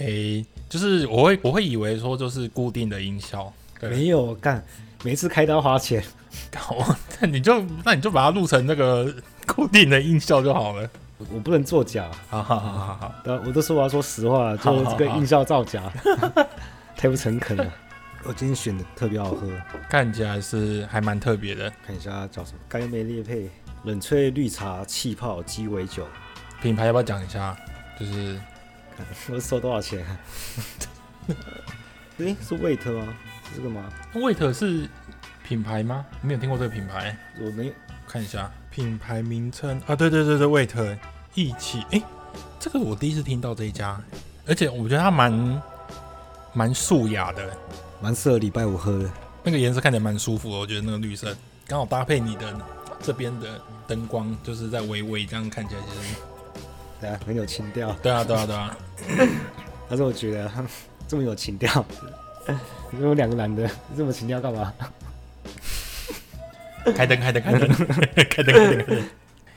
诶，就是我会我会以为说就是固定的音效，对没有干，每次开刀花钱，搞，那你就那你就把它录成那个固定的音效就好了。我，我不能作假，好好好好 好，我都说我要说实话，就这个音效造假，好好好太不诚恳了。我今天选的特别好喝，看起来是还蛮特别的。看一下叫什么？甘梅烈配冷萃绿茶气泡鸡尾酒，品牌要不要讲一下？就是 我收多少钱？哎、欸，是 Wait 吗？是这个吗？Wait 是品牌吗？没有听过这个品牌。我没看一下品牌名称啊，对对对对，Wait 一起。哎、欸，这个我第一次听到这一家，而且我觉得它蛮蛮素雅的，蛮适合礼拜五喝的。那个颜色看起来蛮舒服的，我觉得那个绿色刚好搭配你的这边的灯光，就是在微微这样看起来其实。对啊，很有情调。对啊，对啊，对啊。但是我觉得这么有情调，因为我两个男的这么情调干嘛？开灯，开灯，开灯，开灯，开灯。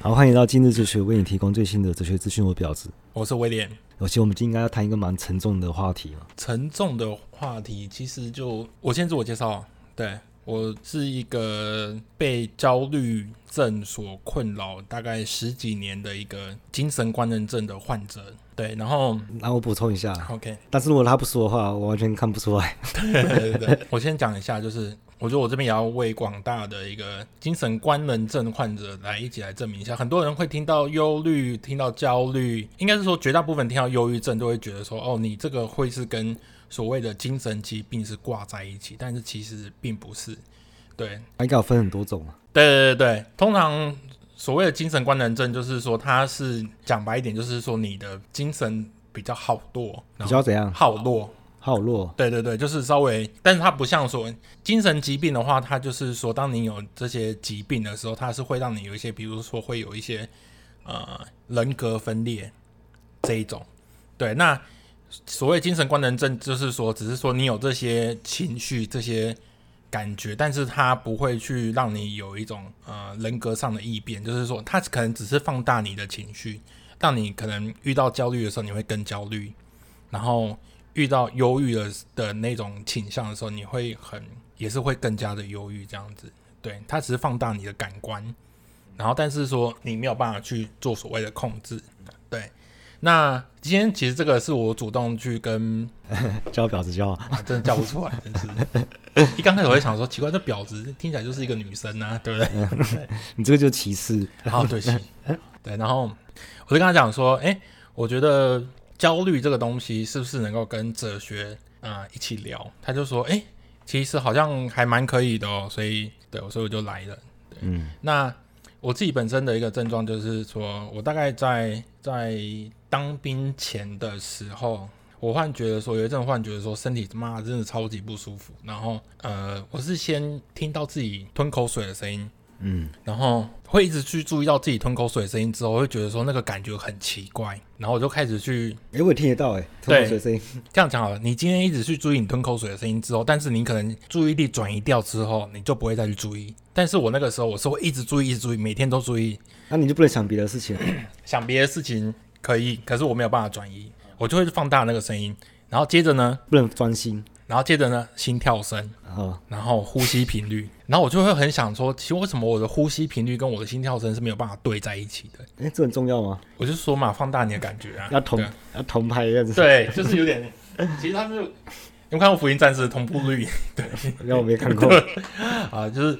好，欢迎到今日哲学，为你提供最新的哲学资讯。我婊子，我是威廉。而且我们今天应该要谈一个蛮沉重的话题嘛。沉重的话题，其实就我先自我介绍。对。我是一个被焦虑症所困扰大概十几年的一个精神官能症的患者，对，然后，那我补充一下，OK，但是如果他不说的话，我完全看不出来。对对对，我先讲一下，就是我觉得我这边也要为广大的一个精神官能症患者来一起来证明一下，很多人会听到忧虑，听到焦虑，应该是说绝大部分听到忧郁症都会觉得说，哦，你这个会是跟所谓的精神疾病是挂在一起，但是其实并不是。对，应该有分很多种嘛。对对对对，通常所谓的精神官能症，就是说它是讲白一点，就是说你的精神比较好弱，比较怎样？好弱，好弱。对对对，就是稍微，但是它不像说精神疾病的话，它就是说，当你有这些疾病的时候，它是会让你有一些，比如说会有一些呃人格分裂这一种。对，那。所谓精神官能症，就是说，只是说你有这些情绪、这些感觉，但是它不会去让你有一种呃人格上的异变，就是说，它可能只是放大你的情绪，让你可能遇到焦虑的时候，你会更焦虑，然后遇到忧郁的的那种倾向的时候，你会很也是会更加的忧郁这样子。对，它只是放大你的感官，然后但是说你没有办法去做所谓的控制，对。那今天其实这个是我主动去跟 叫婊子叫，啊，真的叫不出来，真是。一刚开始我会想说，奇怪，这婊子听起来就是一个女生啊，对不对？你这个就是歧视。然后对，对，然后我就跟他讲说，哎，我觉得焦虑这个东西是不是能够跟哲学啊、呃、一起聊？他就说，哎，其实好像还蛮可以的哦，所以对，所以我就来了。对嗯，那我自己本身的一个症状就是说，我大概在在。当兵前的时候，我幻觉的时候有一阵幻觉的时候身体他妈真的超级不舒服。然后呃，我是先听到自己吞口水的声音，嗯，然后会一直去注意到自己吞口水的声音之后，我会觉得说那个感觉很奇怪。然后我就开始去，哎、欸，我听得到哎、欸，吞口水声音。这样讲好了，你今天一直去注意你吞口水的声音之后，但是你可能注意力转移掉之后，你就不会再去注意。但是我那个时候我是会一直注意，一直注意，每天都注意。那你就不能想别的事情，想别的事情。可以，可是我没有办法转移，我就会放大那个声音，然后接着呢，不能专心，然后接着呢，心跳声，哦、然后呼吸频率，然后我就会很想说，其实为什么我的呼吸频率跟我的心跳声是没有办法对在一起的？哎，这很重要吗？我就说嘛，放大你的感觉啊，要同要同拍样子，对，就是有点，其实他是，有没有看过《福音战士》的同步率？对，那我没看 过啊，就是。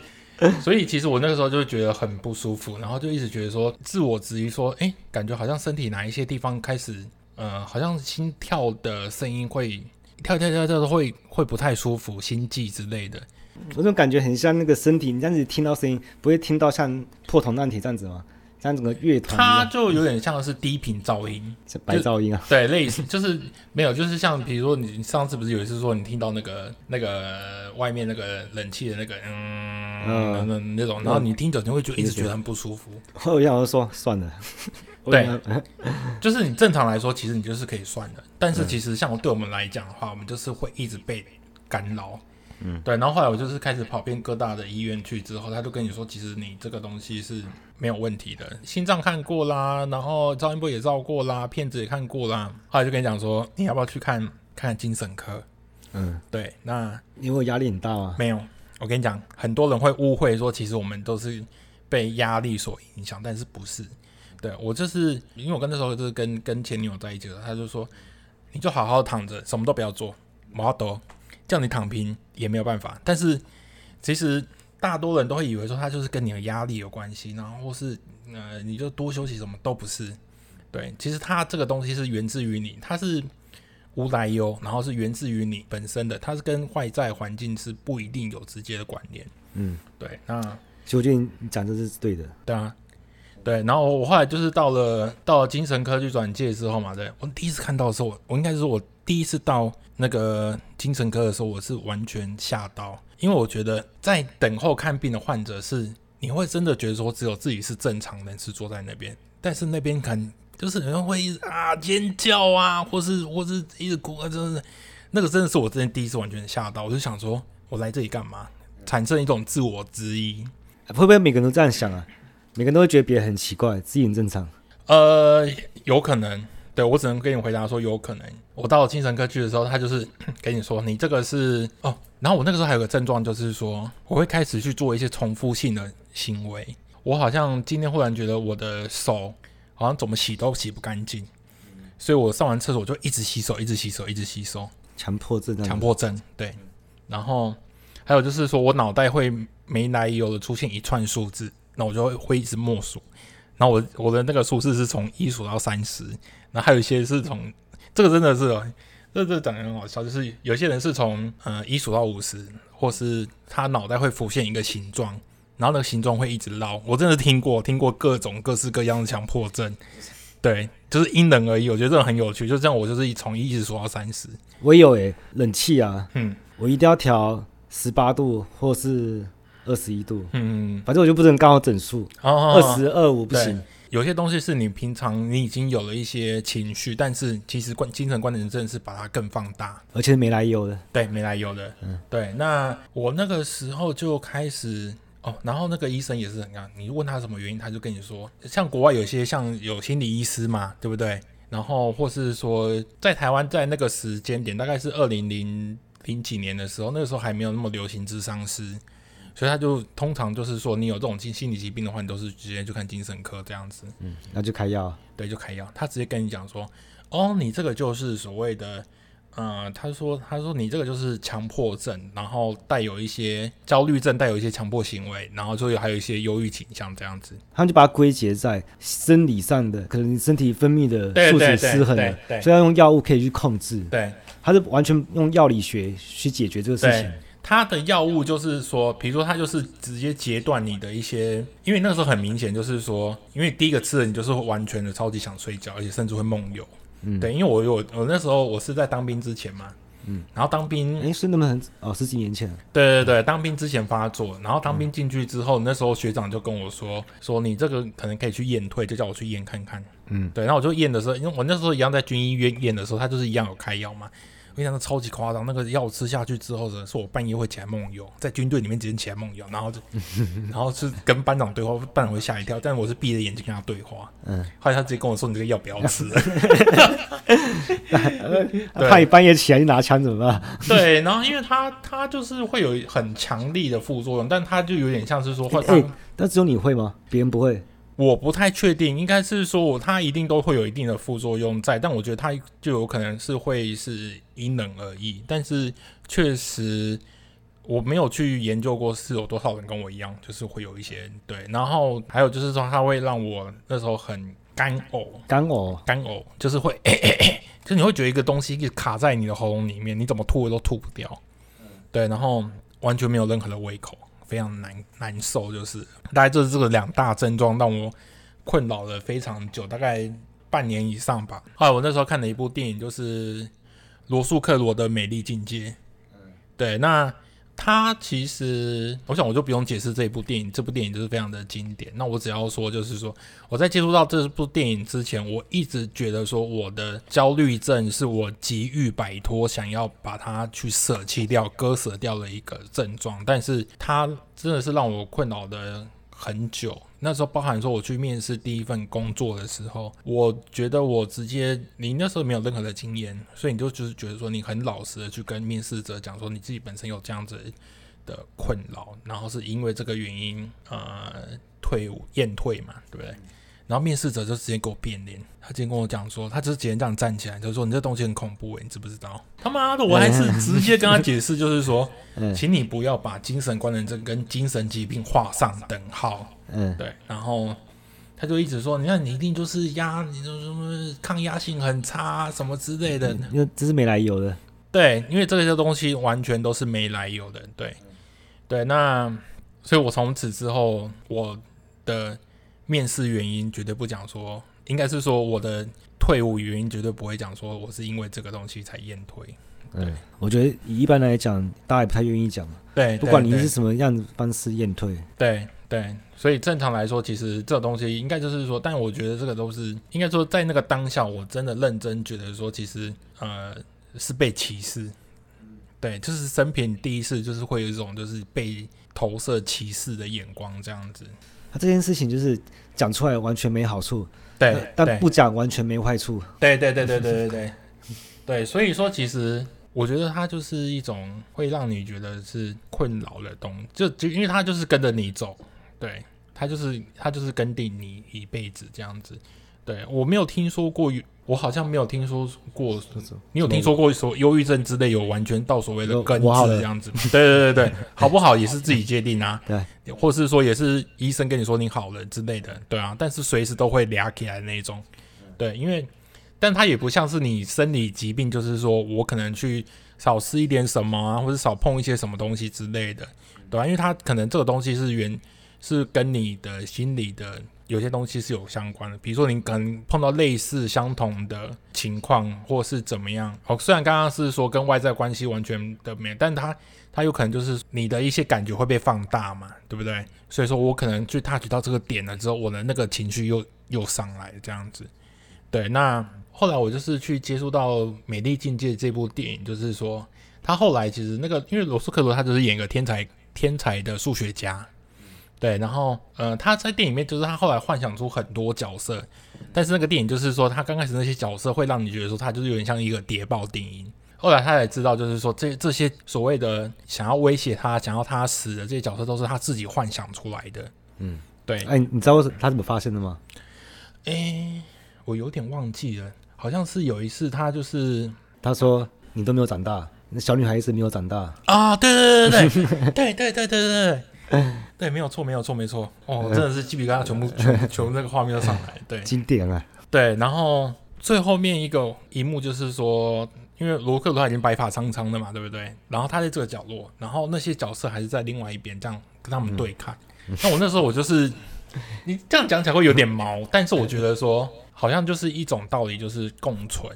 所以其实我那个时候就觉得很不舒服，然后就一直觉得说自我质疑说，哎，感觉好像身体哪一些地方开始，呃，好像心跳的声音会跳跳跳跳的会会不太舒服，心悸之类的。我这种感觉很像那个身体，你这样子听到声音，不会听到像破铜烂铁这样子吗？像整个乐团，它就有点像是低频噪音，白噪音啊。对，类似就是没有，就是像比如说你上次不是有一次说你听到那个那个外面那个冷气的那个嗯嗯那那种，然后你听久你会就一直觉得很不舒服。我想要说算了，对，就是你正常来说其实你就是可以算的，但是其实像对我们来讲的话，我们就是会一直被干扰。嗯，对。然后后来我就是开始跑遍各大的医院去之后，他就跟你说，其实你这个东西是没有问题的，心脏看过啦，然后超音波也照过啦，片子也看过啦。后来就跟你讲说，你要不要去看看精神科？嗯，对。那因为压力很大吗？没有。我跟你讲，很多人会误会说，其实我们都是被压力所影响，但是不是？对，我就是因为我跟那时候就是跟跟前女友在一起了，他就说，你就好好躺着，什么都不要做，毛多叫你躺平也没有办法。但是其实大多人都会以为说他就是跟你的压力有关系，然后或是呃你就多休息，什么都不是。对，其实他这个东西是源自于你，它是无来由，然后是源自于你本身的，它是跟外在环境是不一定有直接的关联。嗯，对。那其实我觉得你讲这是对的，对啊。对，然后我后来就是到了到了精神科去转介之后嘛，对，我第一次看到的时候，我应该是我第一次到那个精神科的时候，我是完全吓到，因为我觉得在等候看病的患者是你会真的觉得说只有自己是正常人是坐在那边，但是那边可能就是人会一直啊尖叫啊，或是或是一直哭啊，真的是那个真的是我之前第一次完全吓到，我就想说我来这里干嘛？产生一种自我质疑，会不会每个人都这样想啊？每个人都会觉得别人很奇怪，自己很正常。呃，有可能，对，我只能跟你回答说有可能。我到精神科去的时候，他就是 跟你说你这个是哦，然后我那个时候还有个症状，就是说我会开始去做一些重复性的行为。我好像今天忽然觉得我的手好像怎么洗都洗不干净，所以我上完厕所就一直洗手，一直洗手，一直洗手。强迫症，强迫症，对。然后还有就是说我脑袋会没来由的出现一串数字。那我就会会一直默数，然后我我的那个数字是从一数到三十，然后还有一些是从这个真的是哦，这这讲的很好笑，就是有些人是从呃一数到五十，或是他脑袋会浮现一个形状，然后那个形状会一直绕。我真的听过听过各种各式各样的强迫症，对，就是因人而异。我觉得这个很有趣，就这样，我就是从一直数到三十。我也有诶、欸，冷气啊，嗯，我一定要调十八度或是。二十一度，嗯，反正我就不能刚好整数，二十二五不行。有些东西是你平常你已经有了一些情绪，但是其实关精神关联症是把它更放大，而且没来由的，对，没来由的，嗯，对。那我那个时候就开始哦，然后那个医生也是怎样，你问他什么原因，他就跟你说，像国外有些像有心理医师嘛，对不对？然后或是说在台湾在那个时间点，大概是二零零零几年的时候，那个时候还没有那么流行智商师。所以他就通常就是说，你有这种心心理疾病的话，你都是直接去看精神科这样子。嗯，那就开药。对，就开药。他直接跟你讲说，哦，你这个就是所谓的，呃，他说，他说你这个就是强迫症，然后带有一些焦虑症，带有一些强迫行为，然后就有还有一些忧郁倾向这样子。他们就把它归结在生理上的，可能你身体分泌的数值失衡了，所以要用药物可以去控制。对，他是完全用药理学去解决这个事情。他的药物就是说，比如说它就是直接截断你的一些，因为那个时候很明显就是说，因为第一个吃了你就是完全的超级想睡觉，而且甚至会梦游。嗯，对，因为我有我那时候我是在当兵之前嘛，嗯，然后当兵，哎，是那么很哦，十几年前。对对对，当兵之前发作，然后当兵进去之后，那时候学长就跟我说，说你这个可能可以去验退，就叫我去验看看。嗯，对，然后我就验的时候，因为我那时候一样在军医院验的时候，他就是一样有开药嘛。我跟你讲，超级夸张。那个药吃下去之后呢，是我半夜会起来梦游，在军队里面直接起来梦游，然后就，然后是跟班长对话，班长会吓一跳，但我是闭着眼睛跟他对话。嗯，后来他直接跟我说：“你这个药不要吃了。”怕你半夜起来就拿枪怎么办？对，然后因为他他就是会有很强力的副作用，但他就有点像是说，会、欸欸，但只有你会吗？别人不会。我不太确定，应该是说我它，一定都会有一定的副作用在，但我觉得它就有可能是会是因人而异。但是确实我没有去研究过是有多少人跟我一样，就是会有一些对。然后还有就是说它会让我那时候很干呕，干呕，干呕，就是会，欸欸欸，就你会觉得一个东西一直卡在你的喉咙里面，你怎么吐都吐不掉。对，然后完全没有任何的胃口。非常难难受，就是大概就是这个两大症状让我困扰了非常久，大概半年以上吧。后来我那时候看了一部电影，就是罗素克罗的《美丽境界》。对，那他其实，我想我就不用解释这一部电影，这部电影就是非常的经典。那我只要说，就是说我在接触到这部电影之前，我一直觉得说我的焦虑症是我急于摆脱，想要把它去舍弃掉、割舍掉的一个症状。但是它真的是让我困扰的很久。那时候包含说我去面试第一份工作的时候，我觉得我直接，你那时候没有任何的经验，所以你就就是觉得说你很老实的去跟面试者讲说你自己本身有这样子的困扰，然后是因为这个原因呃退伍验退嘛，对不对？然后面试者就直接给我变脸，他直接跟我讲说，他就是直接这样站起来，就是说你这东西很恐怖诶，你知不知道？他妈的，我还是直接跟他解释，就是说，请你不要把精神官能症跟精神疾病画上等号。嗯，对，然后他就一直说，你看你一定就是压，你说什么抗压性很差什么之类的，因为这是没来由的。对，因为这些东西完全都是没来由的。对，对，那所以，我从此之后，我的面试原因绝对不讲说，应该是说我的退伍原因绝对不会讲说我是因为这个东西才验退。对，我觉得以一般来讲，大家也不太愿意讲。对，不管你是什么样子方式验退。对对，所以正常来说，其实这东西应该就是说，但我觉得这个都是应该说在那个当下，我真的认真觉得说，其实呃是被歧视。对，就是生平第一次，就是会有一种就是被投射歧视的眼光这样子。他、这件事情就是讲出来完全没好处，对，但不讲完全没坏处。对对对对对对对，对，所以说其实我觉得它就是一种会让你觉得是困扰的东西，就就因为它就是跟着你走，对。他就是他就是跟定你一辈子这样子，对，我没有听说过，我好像没有听说过，你有听说过说忧郁症之类有完全到所谓的根治这样子？对对对对，好不好也是自己界定啊，对，或是说也是医生跟你说你好了之类的，对啊，但是随时都会俩起来那种，对，因为但他也不像是你生理疾病，就是说我可能去少吃一点什么啊，或者少碰一些什么东西之类的，对吧？因为他可能这个东西是原。是跟你的心理的有些东西是有相关的，比如说你可能碰到类似相同的情况，或是怎么样。哦，虽然刚刚是说跟外在关系完全的没，但他他有可能就是你的一些感觉会被放大嘛，对不对？所以说我可能去 touch 到这个点了之后，我的那个情绪又又上来这样子。对，那后来我就是去接触到《美丽境界》这部电影，就是说他后来其实那个因为罗斯克罗他就是演一个天才天才的数学家。对，然后呃，他在电影里面就是他后来幻想出很多角色，但是那个电影就是说他刚开始那些角色会让你觉得说他就是有点像一个谍报电影。后来他也知道就是说这这些所谓的想要威胁他、想要他死的这些角色都是他自己幻想出来的。嗯，对。哎，你知道他怎么发现的吗？哎，我有点忘记了，好像是有一次他就是他说你都没有长大，那小女孩一直没有长大啊？对对对对对对对对对。对，没有错，没有错，没错。哦，真的是鸡皮疙瘩全部 全全部那个画面都上来，对，经典啊。对，然后最后面一个一幕就是说，因为罗克罗他已经白发苍苍的嘛，对不对？然后他在这个角落，然后那些角色还是在另外一边，这样跟他们对看。嗯、那我那时候我就是，你这样讲起来会有点毛，但是我觉得说，好像就是一种道理，就是共存。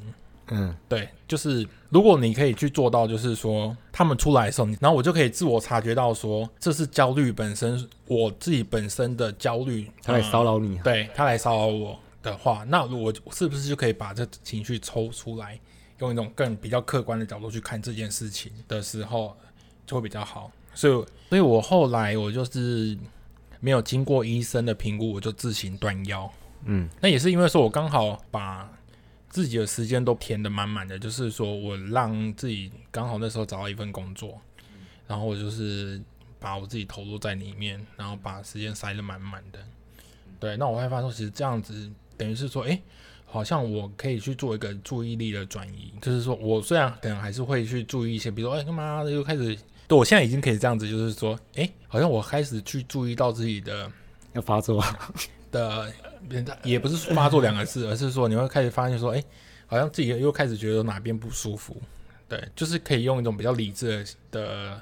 嗯，对，就是如果你可以去做到，就是说他们出来的时候，然后我就可以自我察觉到说，这是焦虑本身，我自己本身的焦虑，他来骚扰你，对，他来骚扰我的话，那我是不是就可以把这情绪抽出来，用一种更比较客观的角度去看这件事情的时候，就会比较好。所以，所以我后来我就是没有经过医生的评估，我就自行断药。嗯，那也是因为说我刚好把。自己的时间都填得满满的，就是说我让自己刚好那时候找到一份工作，然后我就是把我自己投入在里面，然后把时间塞得满满的。对，那我会发现说，其实这样子等于是说，诶，好像我可以去做一个注意力的转移，就是说我虽然可能还是会去注意一些，比如说，诶，干嘛又开始？对，我现在已经可以这样子，就是说，诶，好像我开始去注意到自己的要发作 的。也不是发作两个字，而是说你会开始发现说，哎，好像自己又开始觉得哪边不舒服，对，就是可以用一种比较理智的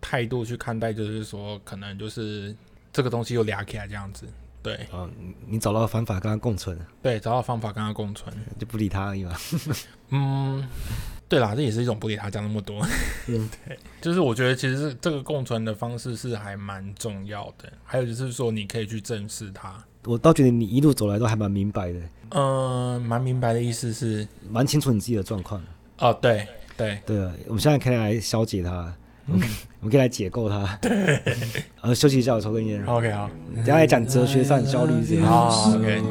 态度去看待，就是说可能就是这个东西又俩起来这样子，对，啊，你找到方法跟他共存，对，找到方法跟他共存，就不理他而已嘛，嗯，对啦，这也是一种不理他讲那么多。嗯，对，就是我觉得其实这个共存的方式是还蛮重要的。还有就是说，你可以去正视它。我倒觉得你一路走来都还蛮明白的。嗯，蛮明白的意思是蛮清楚你自己的状况。哦，对对对，我们现在可以来消解它，嗯、我们可以来解构它。对，然后休息一下，我抽根烟。OK，好，等下来讲哲学上焦虑这些。好，OK。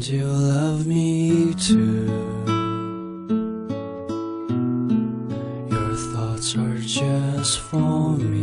and you love me too. Your thoughts are just for me.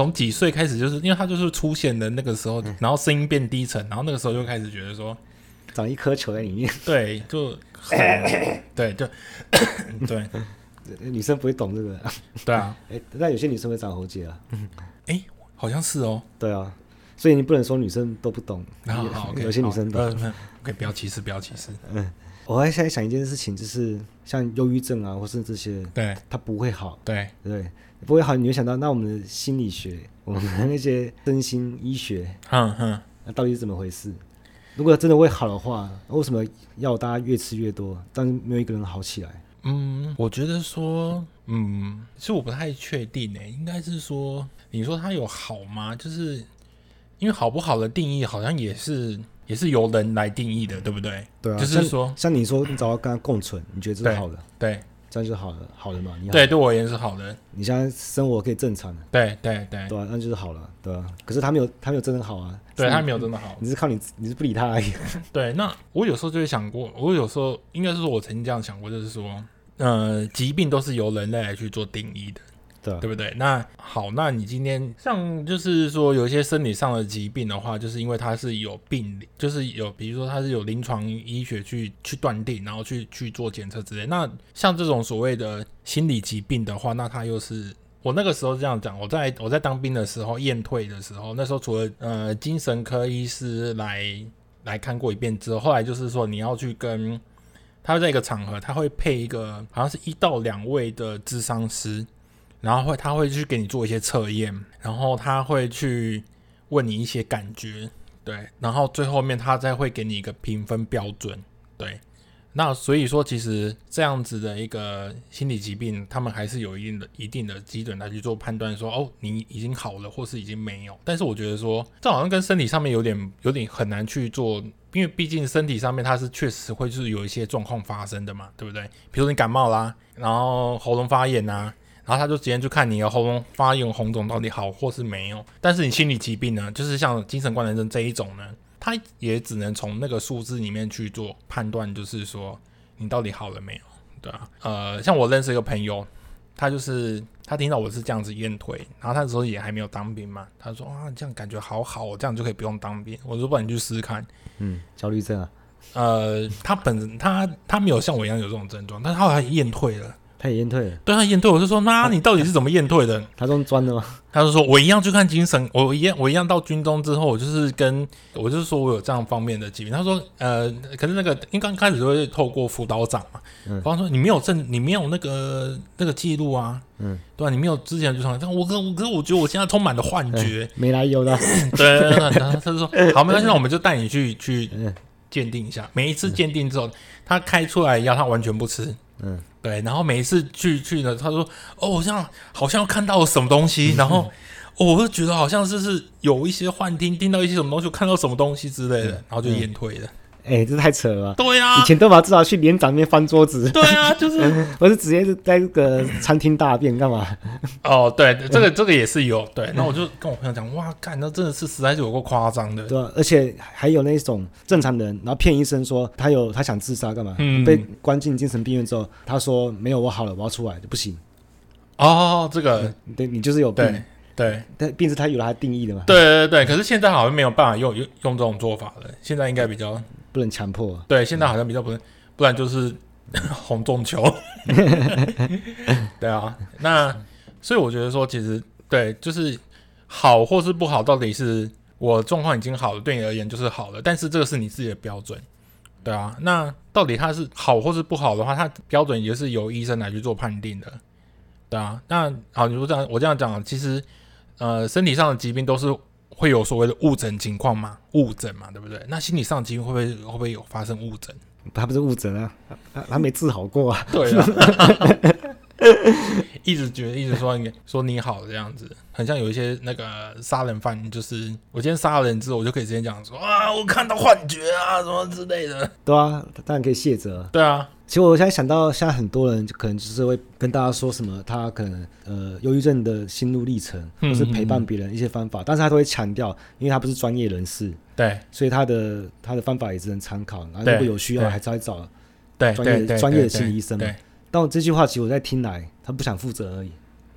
从几岁开始，就是因为他就是出现的那个时候，然后声音变低沉，然后那个时候就开始觉得说长一颗球在里面。对，就 对，就 对，女生不会懂这个。对啊，哎，但有些女生会长喉结啊。嗯哎，好像是哦。对啊，所以你不能说女生都不懂。好好，有些女生懂。可以不要歧视，不要歧视。嗯。我还在想一件事情，就是像忧郁症啊，或是这些，对，它不会好，对对，不会好。你会想到，那我们的心理学，我们的那些身心医学，嗯嗯，那到底是怎么回事？如果真的会好的话，为什么要大家越吃越多，但是没有一个人好起来？嗯，我觉得说，嗯，其实我不太确定诶，应该是说，你说它有好吗？就是因为好不好的定义，好像也是。也是由人来定义的，对不对？对啊，就是说，像，像你说，你找到跟他共存，你觉得这是好的，对，对这样就是好的，好的嘛？你好对，对我而言是好的。你现在生活可以正常的，对对对，对啊，那就是好了，对啊。可是他没有，他没有真的好啊，对他没有真的好，你是靠你，你是不理他而已。对，那我有时候就会想过，我有时候应该是说，我曾经这样想过，就是说，呃，疾病都是由人类来去做定义的。对，对不对？那好，那你今天像就是说有一些生理上的疾病的话，就是因为它是有病理，就是有比如说它是有临床医学去去断定，然后去去做检测之类。那像这种所谓的心理疾病的话，那它又是我那个时候这样讲，我在我在当兵的时候验退的时候，那时候除了呃精神科医师来来看过一遍之后，后来就是说你要去跟他在一个场合，他会配一个好像是一到两位的咨商师。然后会，他会去给你做一些测验，然后他会去问你一些感觉，对，然后最后面他再会给你一个评分标准，对。那所以说，其实这样子的一个心理疾病，他们还是有一定的、一定的基准来去做判断，说哦，你已经好了，或是已经没有。但是我觉得说，这好像跟身体上面有点、有点很难去做，因为毕竟身体上面它是确实会是有一些状况发生的嘛，对不对？比如说你感冒啦，然后喉咙发炎啊。然后他就直接去看你的喉咙发炎红肿到底好或是没有，但是你心理疾病呢，就是像精神官能症这一种呢，他也只能从那个数字里面去做判断，就是说你到底好了没有，对啊，呃，像我认识一个朋友，他就是他听到我是这样子验退，然后他那时候也还没有当兵嘛，他说啊，这样感觉好好，这样就可以不用当兵。我说不然你去试试看，嗯，焦虑症啊，呃，他本人他他没有像我一样有这种症状，但是他后来验退了。他也验退了，对他验退，我就说，那你到底是怎么验退的？他用钻的吗？他就说，我一样去看精神，我一样，我一样到军中之后，我就是跟，我就是说我有这样方面的疾病。他说，呃，可是那个，因为刚开始就会透过辅导长嘛，嗯，方说你没有证，你没有那个那个记录啊，嗯，对吧？你没有之前就上，但我可我可是我觉得我现在充满了幻觉，没来由的，对，他就说，好，没关系，那我们就带你去去鉴定一下。每一次鉴定之后，他开出来药，他完全不吃，嗯。对，然后每一次去去呢，他说：“哦，好像好像看到了什么东西，然后、哦、我就觉得好像是是有一些幻听，听到一些什么东西，看到什么东西之类的，然后就延退了。嗯”哎，这太扯了！对啊，以前都把至少去连长那边翻桌子。对啊，就是 我是直接是在那个餐厅大便干嘛？哦，对，这个 这个也是有。对，那我就跟我朋友讲，哇，干，那真的是实在是有够夸张的。对啊，而且还有那种正常人，然后骗医生说他有他想自杀干嘛？嗯，被关进精神病院之后，他说没有，我好了，我要出来就不行。哦，这个对你就是有病。对，但病是他有了他定义的嘛？对对对，可是现在好像没有办法用用用这种做法了。现在应该比较。不能强迫，对，现在好像比较不能，不然就是 红中球。对啊，那所以我觉得说，其实对，就是好或是不好，到底是我状况已经好了，对你而言就是好了，但是这个是你自己的标准，对啊。那到底它是好或是不好的话，它标准也是由医生来去做判定的，对啊。那好，你说这样，我这样讲，其实呃，身体上的疾病都是。会有所谓的误诊情况吗？误诊嘛，对不对？那心理上疾病会不会会不会有发生误诊？他不是误诊啊，他他没治好过啊。对啊，一直觉得一直说你说你好这样子，很像有一些那个杀人犯，就是我今天杀了人之后，我就可以直接讲说啊，我看到幻觉啊，什么之类的。对啊，当然可以卸责。对啊。其实我现在想到，现在很多人就可能就是会跟大家说什么，他可能呃忧郁症的心路历程，或是陪伴别人一些方法，嗯嗯嗯，但是他都会强调，因为他不是专业人士，对，所以他的他的方法也只能参考，然后如果有需要，还是要找对专业专业的心理医生嘛。但我这句话其实我在听来，他不想负责而已。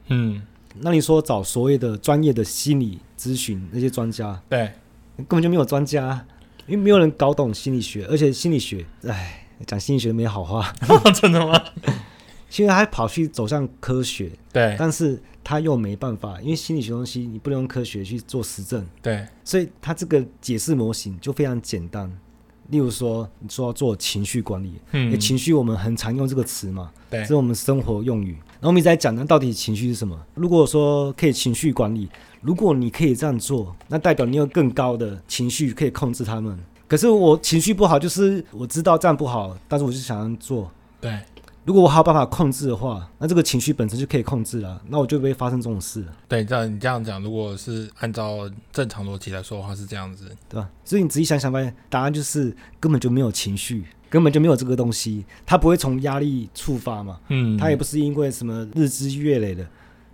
嗯，那你说找所谓的专业的心理咨询那些专家，对，根本就没有专家，因为没有人搞懂心理学，而且心理学，哎，讲心理学没好话，真的吗？现在还跑去走向科学，对，但是他又没办法，因为心理学东西你不能用科学去做实证，对，所以他这个解释模型就非常简单。例如说，你说要做情绪管理，嗯，情绪我们很常用这个词嘛，对，这是我们生活用语。然后我们一直在讲，那到底情绪是什么？如果说可以情绪管理，如果你可以这样做，那代表你有更高的情绪可以控制他们。可是我情绪不好，就是我知道这样不好，但是我就想要做，对。如果我还有办法控制的话，那这个情绪本身就可以控制了，那我就不会发生这种事。对，这样你这样讲，如果是按照正常逻辑来说的话，是这样子，对吧？所以你仔细想想发现，答案就是根本就没有情绪，根本就没有这个东西，它不会从压力触发嘛，嗯，它也不是因为什么日积月累的。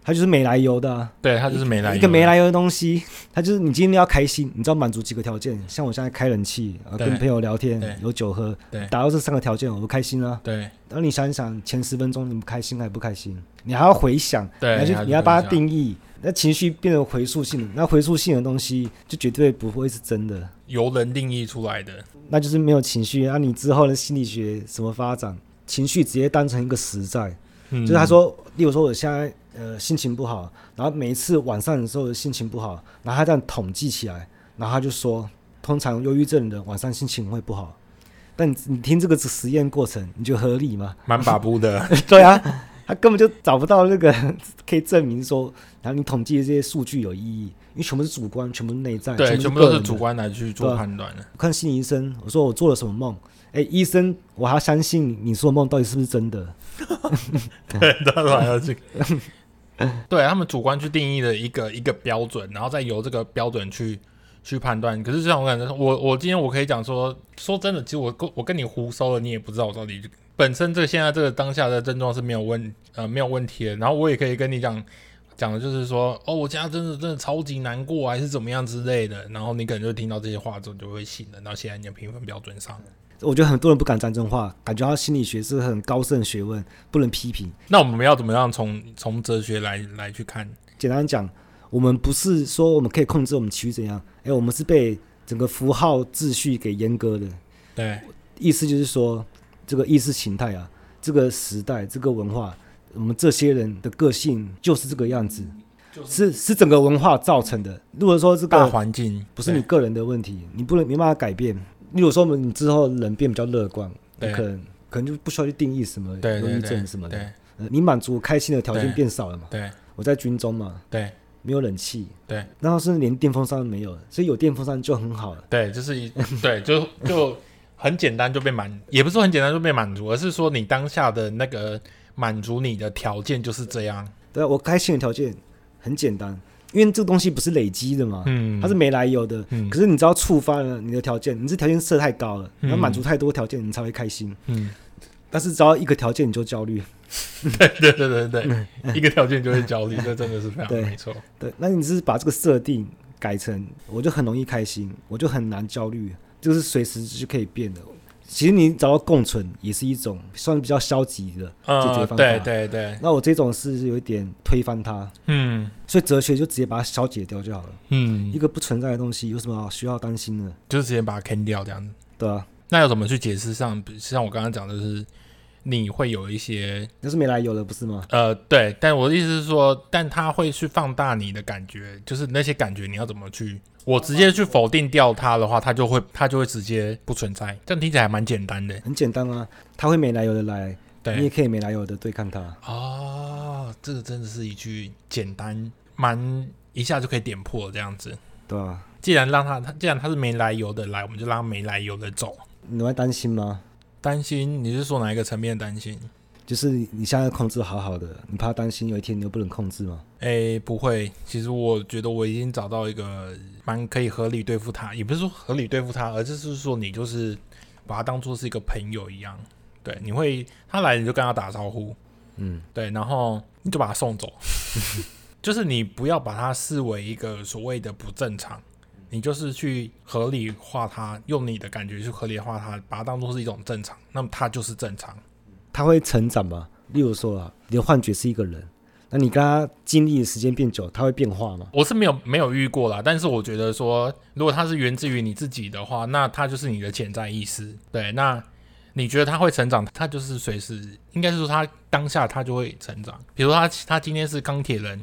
它就是没来由的、啊，对，它就是没来由。一个没来由的东西，它就是你今天要开心，你知道满足几个条件？像我现在开冷气，啊，跟朋友聊天，有酒喝，对，达到这三个条件，我就开心啊。对，然后你想一想，前十分钟你不开心还不开心？你还要回想，对，你要，你要把它定义，那情绪变成回溯性，那回溯性的东西就绝对不会是真的，由人定义出来的，那就是没有情绪。那、啊、你之后的心理学什么发展？情绪直接当成一个实在，嗯、就是他说，例如说我现在。呃，心情不好，然后每一次晚上的时候心情不好，然后他这样统计起来，然后他就说，通常忧郁症的晚上心情会不好。但你，你听这个实验过程，你觉得合理吗？蛮把不的。对啊，他根本就找不到那个 可以证明说，然后你统计的这些数据有意义，因为全部是主观，全部是内在，对，全部，都是主观来去做判断的。我看心理医生，我说我做了什么梦？哎，医生，我还要相信你说的梦到底是不是真的？对，当然要这个。对他们主观去定义的一个一个标准，然后再由这个标准去去判断。可是这样我感觉，我我今天我可以讲说，说真的，其实我跟我跟你胡说了，你也不知道我到底本身这现在这个当下的症状是没有问呃没有问题的。然后我也可以跟你讲讲的就是说，哦，我现在真的真的超级难过，还是怎么样之类的。然后你可能就听到这些话之后就会信了，然后写在你的评分标准上。我觉得很多人不敢讲这种话，感觉他心理学是很高深的学问，不能批评。那我们要怎么样从从哲学来来去看？简单讲，我们不是说我们可以控制我们情绪怎样，哎，我们是被整个符号秩序给阉割的。对，意思就是说，这个意识形态啊，这个时代，这个文化，我们这些人的个性就是这个样子，就是是整个文化造成的。如果说这个大环境不是你个人的问题，你不能没办法改变。例如说，我们你之后人变比较乐观，你可能可能就不需要去定义什么忧郁症什么的。呃，你满足开心的条件变少了嘛？对，我在军中嘛，对，没有冷气，对，然后是连电风扇都没有，所以有电风扇就很好了。对，就是一，对，就就很简单就被满，也不是说很简单就被满足，而是说你当下的那个满足你的条件就是这样。对，我开心的条件很简单。因为这个东西不是累积的嘛，嗯，它是没来由的。嗯，可是你只要触发了你的条件，你这条件设太高了，你要满足太多条件，你才会开心。嗯，但是只要一个条件你就焦虑。对对对对对，一个条件就会焦虑，这真的是非常没错。对，那你是把这个设定改成，我就很容易开心，我就很难焦虑，就是随时就可以变的。其实你找到共存也是一种算是比较消极的解决方法。对对对。那我这种是有一点推翻它。嗯。所以哲学就直接把它消解掉就好了。嗯。一个不存在的东西有什么需要担心的？就是直接把它砍掉这样子。对啊。那要怎么去解释上？像我刚刚讲的是，你会有一些，那是没来由的，不是吗？呃，对。但我的意思是说，但它会去放大你的感觉，就是那些感觉你要怎么去？我直接去否定掉它的话，它就会它就会直接不存在。这样听起来还蛮简单的。很简单啊，它会没来由的来，对，你也可以没来由的对抗它。哦，这个真的是一句简单，蛮一下就可以点破这样子。对啊，既然让它，它既然它是没来由的来，我们就让它没来由的走。你会担心吗？担心？你是说哪一个层面担心？就是你现在控制好好的，你怕担心有一天你又不能控制吗？诶、欸，不会。其实我觉得我已经找到一个蛮可以合理对付他，也不是说合理对付他，而就是说你就是把他当做是一个朋友一样。对，你会他来你就跟他打招呼，嗯，对，然后你就把他送走，就是你不要把他视为一个所谓的不正常，你就是去合理化他，用你的感觉去合理化他，把他当做是一种正常，那么他就是正常。他会成长吗？例如说啊，你的幻觉是一个人，那你跟他经历的时间变久，他会变化吗？我是没有没有遇过啦，但是我觉得说，如果他是源自于你自己的话，那他就是你的潜在意识。对，那你觉得他会成长，他就是随时，应该是说他当下他就会成长。比如说他他今天是钢铁人，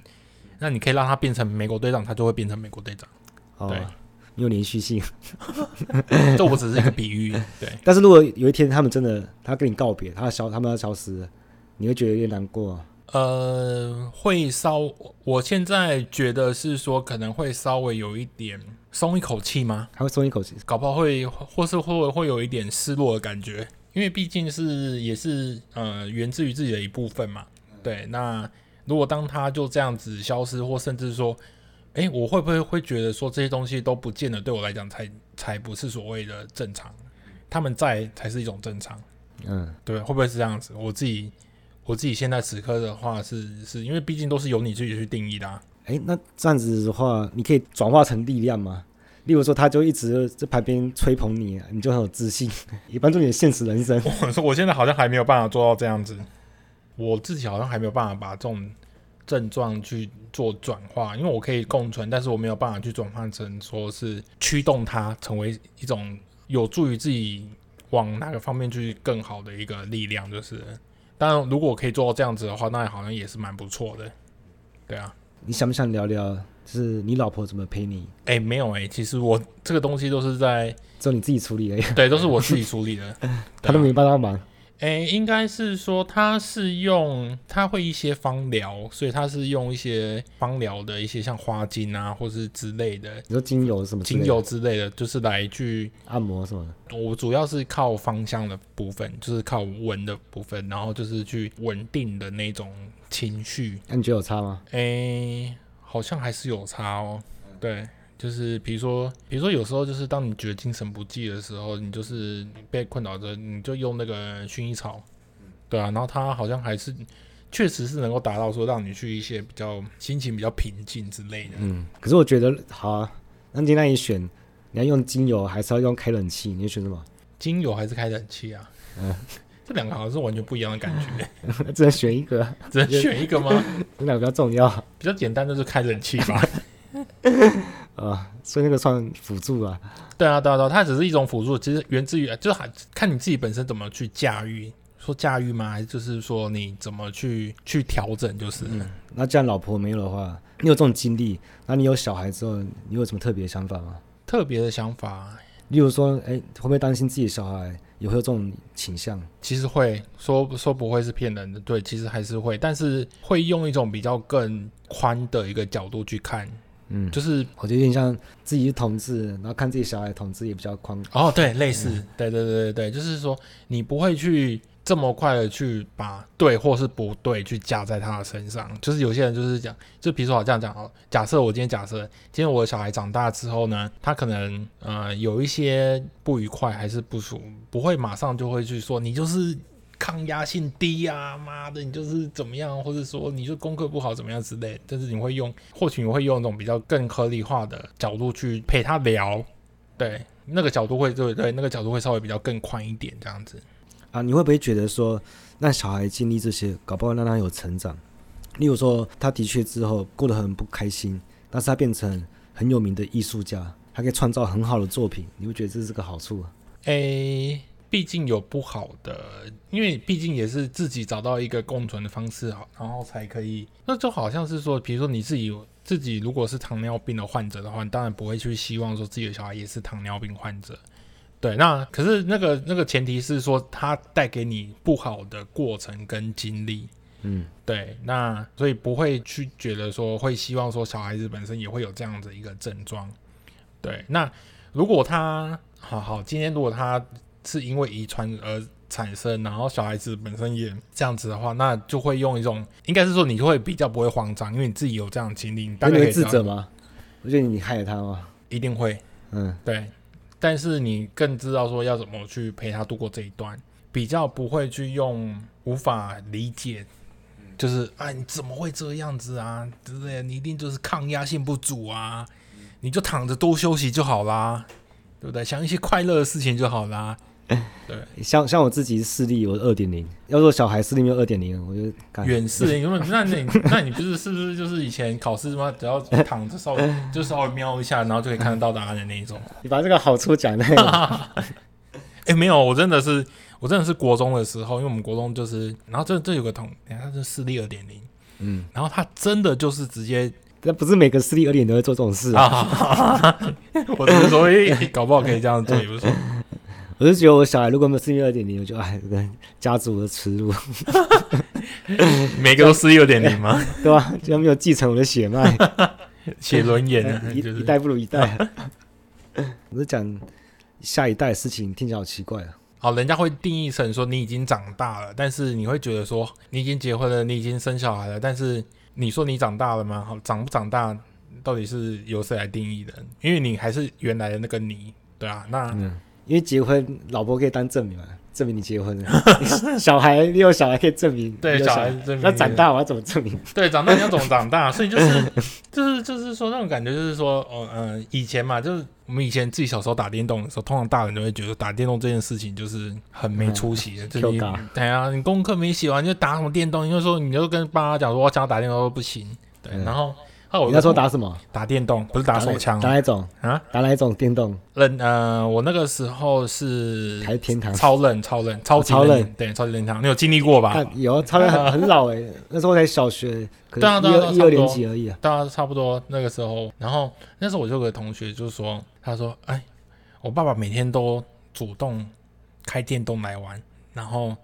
那你可以让他变成美国队长，他就会变成美国队长。哦、对，有连续性。这我只是一个比喻。对，但是如果有一天他们真的他跟你告别，他消他们要消失了，你会觉得有点难过、啊。呃，会稍，我现在觉得是说可能会稍微有一点松一口气吗？还会松一口气，搞不好会，或是会会有一点失落的感觉，因为毕竟是也是呃源自于自己的一部分嘛。对，那如果当他就这样子消失，或甚至说，哎，我会不会会觉得说这些东西都不见得，对我来讲才才不是所谓的正常，他们在才是一种正常。嗯，对，会不会是这样子？我自己。我自己现在此刻的话是是因为毕竟都是由你自己去定义的。啊。哎、欸，那这样子的话，你可以转化成力量吗？例如说，他就一直在旁边吹捧你，你就很有自信，也帮助你的现实人生。我说我现在好像还没有办法做到这样子，我自己好像还没有办法把这种症状去做转化，因为我可以共存，但是我没有办法去转换成说是驱动它成为一种有助于自己往哪个方面去更好的一个力量，就是。当然，如果可以做到这样子的话，那好像也是蛮不错的。对啊，你想不想聊聊，就是你老婆怎么陪你？哎、欸，没有哎、欸，其实我这个东西都是在只有你自己处理而已。对，都是我自己处理的，他都没帮到忙。诶、欸，应该是说他是用他会一些芳疗，所以他是用一些芳疗的一些像花精啊，或是之类的。你说精油什么？精油之类的，就是来去按摩什么的。我主要是靠芳香的部分，就是靠闻的部分，然后就是去稳定的那种情绪。那你觉得有差吗？诶、欸，好像还是有差哦。对。就是比如说，比如说有时候就是当你觉得精神不济的时候，你就是被困扰着，你就用那个薰衣草，对啊，然后它好像还是确实是能够达到说让你去一些比较心情比较平静之类的。嗯，可是我觉得好啊，那今天你选，你要用精油还是要用开冷气？你选什么？精油还是开冷气啊？嗯，这两个好像是完全不一样的感觉。只能选一个？只能选一个吗？这两个比较重要，比较简单的就是开冷气吧。啊，所以那个算辅助啊？对啊，对啊，对啊，它只是一种辅助，其实源自于就是看你自己本身怎么去驾驭，说驾驭吗？还是就是说你怎么去去调整？就是、嗯，那既然老婆没有的话，你有这种经历，那你有小孩之后，你有什么特别的想法吗？特别的想法，例如说，哎、欸，会不会担心自己的小孩也会有这种倾向？其实会说说不会是骗人的，对，其实还是会，但是会用一种比较更宽的一个角度去看。嗯，就是我觉得有点像自己是同志，然后看自己小孩同志也比较宽。哦，对，类似，嗯、对对对对对，就是说你不会去这么快的去把对或是不对去加在他的身上。就是有些人就是讲，就比如说我这样讲哦，假设我今天假设今天我的小孩长大之后呢，他可能呃有一些不愉快还是不舒服，不会马上就会去说你就是。抗压性低呀、啊，妈的，你就是怎么样，或者说你就功课不好怎么样之类，但是你会用，或许你会用那种比较更合理化的角度去陪他聊，对，那个角度会对对，那个角度会稍微比较更宽一点这样子。啊，你会不会觉得说，让小孩经历这些，搞不好让他有成长？例如说，他的确之后过得很不开心，但是他变成很有名的艺术家，他可以创造很好的作品，你会觉得这是个好处？诶、欸。毕竟有不好的，因为毕竟也是自己找到一个共存的方式，好，然后才可以。那就好像是说，比如说你自己自己如果是糖尿病的患者的话，你当然不会去希望说自己的小孩也是糖尿病患者。对，那可是那个那个前提是说，他带给你不好的过程跟经历。嗯，对，那所以不会去觉得说会希望说小孩子本身也会有这样的一个症状。对，那如果他好好，今天如果他。是因为遗传而产生，然后小孩子本身也这样子的话，那就会用一种，应该是说你就会比较不会慌张，因为你自己有这样的经历，你大概会自责吗？我觉得你害了他吗？一定会，嗯，对。但是你更知道说要怎么去陪他度过这一段，比较不会去用无法理解，就是啊，你怎么会这样子啊？对不对？你一定就是抗压性不足啊，你就躺着多休息就好啦，对不对？想一些快乐的事情就好啦。对，像像我自己视力，我是二点零。要说小孩视力没有二点零，我就远视。你说那你 那你不是是不是就是以前考试吗？只要躺着稍微 就稍微瞄一下，然后就可以看得到答案的那一种。你把这个好处讲那个。哎、欸，没有，我真的是我真的是国中的时候，因为我们国中就是，然后这这有个同，他是视力二点零，嗯，然后他真的就是直接。那不是每个视力二点零都会做这种事啊！我只是说，哎，搞不好可以这样做，也不错。我是觉得我小孩如果没有视力二点零，我就哎，这个家族的耻辱。每个都视力二点零吗？对吧？就没有继承我的血脉，写轮眼，一一代不如一代。我是讲下一代的事情，听起来好奇怪啊！好，人家会定义成说你已经长大了，但是你会觉得说你已经结婚了，你已经生小孩了，但是。你说你长大了吗？好，长不长大到底是由谁来定义的？因为你还是原来的那个你，对啊。那、嗯、因为结婚，老婆可以当证明嘛，证明你结婚了。小孩，你有小孩可以证明。对，小孩证明。那长大我要怎么证明？对，长大你要怎么长大？所以就是就是就是说那种感觉，就是说哦嗯、呃，以前嘛，就是我们以前自己小时候打电动的时候，通常大人都会觉得打电动这件事情就是很没出息的。对啊，你功课没写完就打什么电动？因为说你就跟爸妈讲说我想要打电动都不行。对，然后。你那时候打什么？打电动，不是打手枪。打哪一种啊？打哪一种电动？冷呃，我那个时候是台天堂，超冷，超冷，超级冷。对，超级冷堂，你有经历过吧？有，超冷很 很老哎，那时候才小学，对啊，对啊，一二年级而已啊。对啊，差不多那个时候。然后那时候我就有个同学就说，他说：“哎，我爸爸每天都主动开电动来玩，然后。”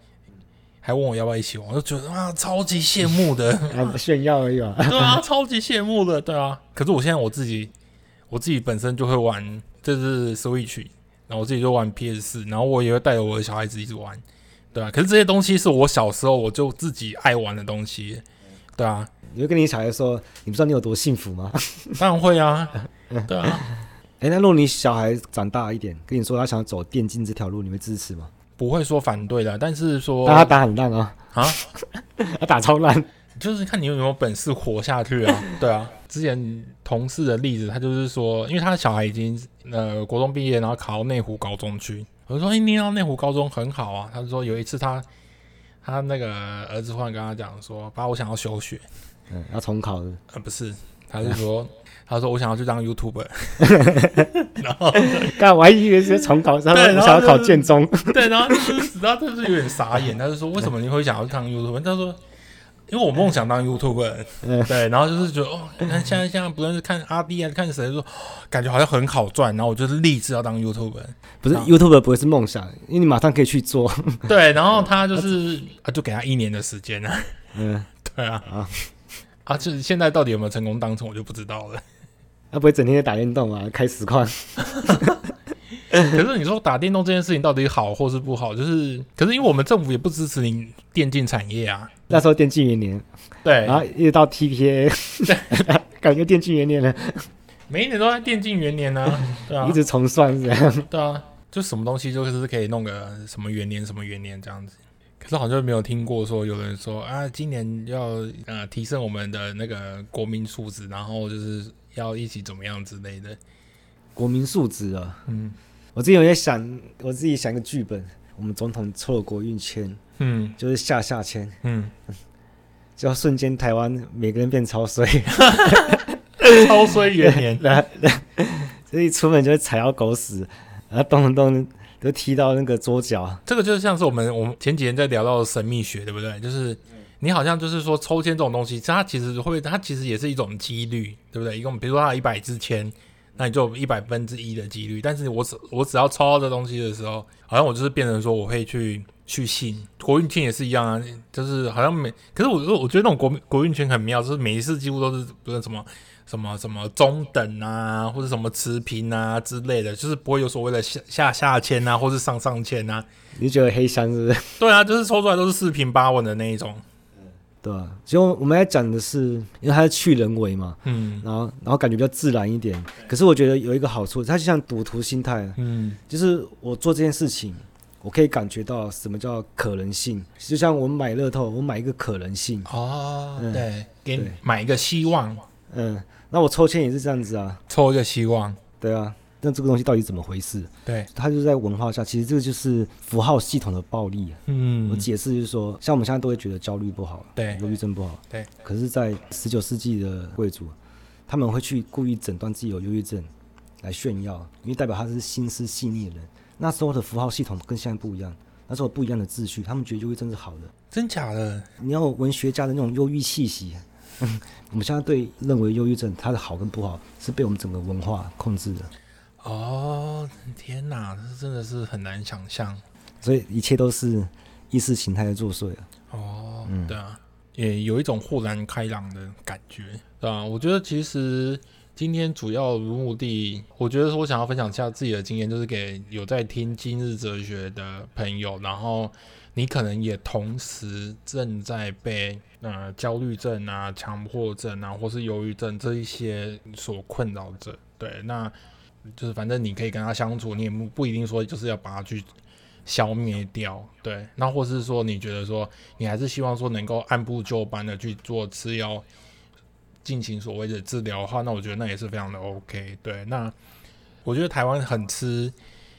还问我要不要一起玩，我就觉得啊，超级羡慕的，炫耀而已啊。对啊，超级羡慕的，对啊。可是我现在我自己，我自己本身就会玩，这是 Switch，然后我自己就玩 PS 四，然后我也会带着我的小孩子一直玩，对啊。可是这些东西是我小时候我就自己爱玩的东西，对啊。你会跟你小孩说，你不知道你有多幸福吗？当然会啊，对啊。哎、欸，那如果你小孩长大一点，跟你说他想走电竞这条路，你会支持吗？不会说反对的，但是说，他打很烂啊啊，他打超烂，就是看你有没有本事活下去啊。对啊，之前同事的例子，他就是说，因为他的小孩已经呃国中毕业，然后考到内湖高中去。我就说，哎、欸，你到内湖高中很好啊。他就说有一次他他那个儿子忽然跟他讲说，爸，我想要休学，嗯，要重考的。呃，不是，他是说。他说：“我想要去当 YouTuber。”然后，刚我还以为是重考，他说：“我想要考建中。”对，然后就是，然后他是有点傻眼。他就说：“为什么你会想要当 YouTuber？” 他说：“因为我梦想当 YouTuber。”对，然后就是觉得哦，你看现在现在不论是看阿弟还是看谁，说感觉好像很好赚。然后我就是立志要当 YouTuber。不是 YouTuber 不会是梦想，因为你马上可以去做。对，然后他就是啊，就给他一年的时间呢。嗯，对啊，啊，啊，就是现在到底有没有成功当成，我就不知道了。他不会整天在打电动啊，开实况。可是你说打电动这件事情到底好或是不好？就是，可是因为我们政府也不支持你电竞产业啊。那时候电竞元年，对，然后一直到 TPA，感觉电竞元年了。每一年都在电竞元年啊，对啊，一直重算这样。对啊，就什么东西就是可以弄个什么元年什么元年这样子。可是好像没有听过说有人说啊，今年要呃提升我们的那个国民素质，然后就是。要一起怎么样之类的，国民素质啊。嗯，我自己有在想，我自己想一个剧本，我们总统抽了国运签，嗯，就是下下签，嗯，就要瞬间台湾每个人变超衰，超衰元年，所以出门就会踩到狗屎，然后咚咚咚都踢到那个桌角。这个就像是我们我们前几天在聊到的神秘学，对不对？就是。你好像就是说抽签这种东西，它其实会，它其实也是一种几率，对不对？一共比如说它有一百支签，那你就一百分之一的几率。但是我只我只要抽到这东西的时候，好像我就是变成说我会去去信国运签也是一样啊，就是好像每可是我我觉得那种国国运签很妙，就是每一次几乎都是不是什么什么什么中等啊，或者什么持平啊之类的，就是不会有所谓的下下下签啊，或是上上签啊。你觉得黑箱是不是？对啊，就是抽出来都是四平八稳的那一种。对啊？其实我们来讲的是，因为它是去人为嘛，嗯，然后然后感觉比较自然一点。可是我觉得有一个好处，它就像赌徒心态，嗯，就是我做这件事情，我可以感觉到什么叫可能性。就像我们买乐透，我买一个可能性哦，嗯、对，给你买一个希望，嗯，那我抽签也是这样子啊，抽一个希望，对啊，那这个东西到底怎么回事？对，它就在文化下，其实这个就是符号系统的暴力。嗯，我解释就是说，像我们现在都会觉得焦虑不好，对，忧郁症不好，对。可是，在十九世纪的贵族，他们会去故意诊断自己有忧郁症来炫耀，因为代表他是心思细腻的人。那时候的符号系统跟现在不一样，那时候不一样的秩序，他们觉得忧郁症是好的，真假的？你要文学家的那种忧郁气息。我们现在对认为忧郁症它的好跟不好，是被我们整个文化控制的。哦，天哪，这真的是很难想象。所以一切都是意识形态的作祟啊。哦，嗯、对啊，也有一种豁然开朗的感觉，对吧、啊？我觉得其实今天主要的目的，我觉得说我想要分享一下自己的经验，就是给有在听今日哲学的朋友，然后你可能也同时正在被呃焦虑症啊、强迫症啊，或是忧郁症这一些所困扰着。对，那。就是反正你可以跟他相处，你也不不一定说就是要把他去消灭掉，对。那或是说你觉得说你还是希望说能够按部就班的去做吃药，进行所谓的治疗的话，那我觉得那也是非常的 OK，对。那我觉得台湾很吃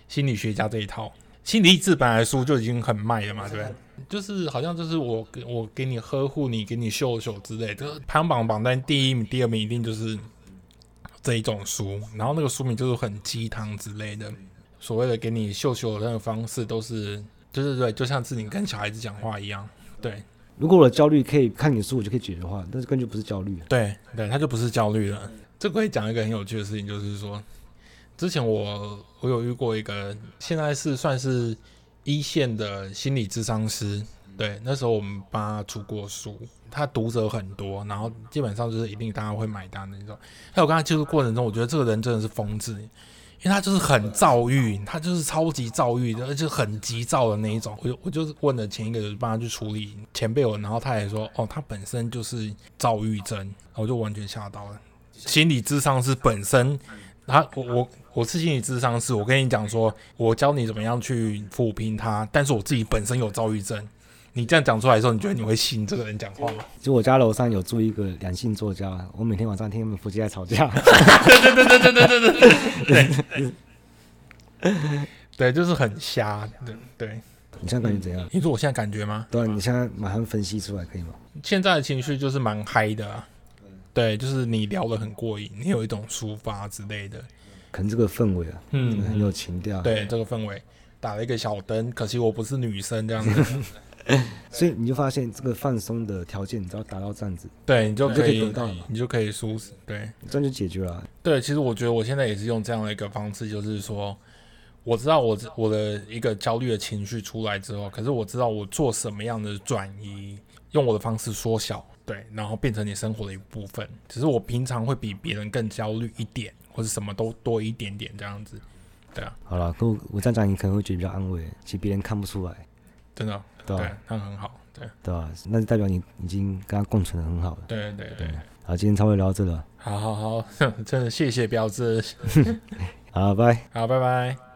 心理学家这一套，心理治本来书就已经很卖了嘛，对不对？就是好像就是我给我给你呵护你，给你秀秀之类的，排行榜榜单第一名、第二名一定就是。这一种书，然后那个书名就是很鸡汤之类的，所谓的给你秀秀的那个方式，都是就是对，就像是你跟小孩子讲话一样。对，如果我的焦虑可以看你的书，我就可以解决的话，但是根本就不是焦虑。对对，他就不是焦虑了。这可以讲一个很有趣的事情，就是说，之前我我有遇过一个，现在是算是一线的心理咨商师。对，那时候我们帮他出过书，他读者很多，然后基本上就是一定大家会买单的那种。还有我跟他接触过程中，我觉得这个人真的是疯子，因为他就是很躁郁，他就是超级躁郁的，而且很急躁的那一种。我就我就是问了前一个人帮他去处理前辈我，然后他也说，哦，他本身就是躁郁症，我就完全吓到了。心理智商师本身，他我我我是心理智商是，我跟你讲说，我教你怎么样去抚平他，但是我自己本身有躁郁症。你这样讲出来的时候，你觉得你会信这个人讲话吗？就我家楼上有住一个两性作家，我每天晚上听他们夫妻在吵架。对对对对对对对对对，对，就是很瞎。对对，你现在感觉怎样？你说我现在感觉吗？对，你现在马上分析出来可以吗？现在的情绪就是蛮嗨的，啊，对，就是你聊得很过瘾，你有一种抒发之类的。可能这个氛围啊，嗯，很有情调。对，这个氛围打了一个小灯，可惜我不是女生这样子。所以你就发现这个放松的条件，你只要达到这样子，对你就可以，得到，你就可以舒适，对，这样就解决了啊。对，其实我觉得我现在也是用这样的一个方式，就是说，我知道我我的一个焦虑的情绪出来之后，可是我知道我做什么样的转移，用我的方式缩小，对，然后变成你生活的一部分。只是我平常会比别人更焦虑一点，或者什么都多一点点这样子，对啊。好了，可我我这样讲，你可能会觉得比较安慰，其实别人看不出来，真的。对，他很好，对，对吧？那就代表你已经跟他共存的很好了。对对对，好，今天差不多聊到这了。好好好，真的谢谢标志。好，拜，好，拜拜。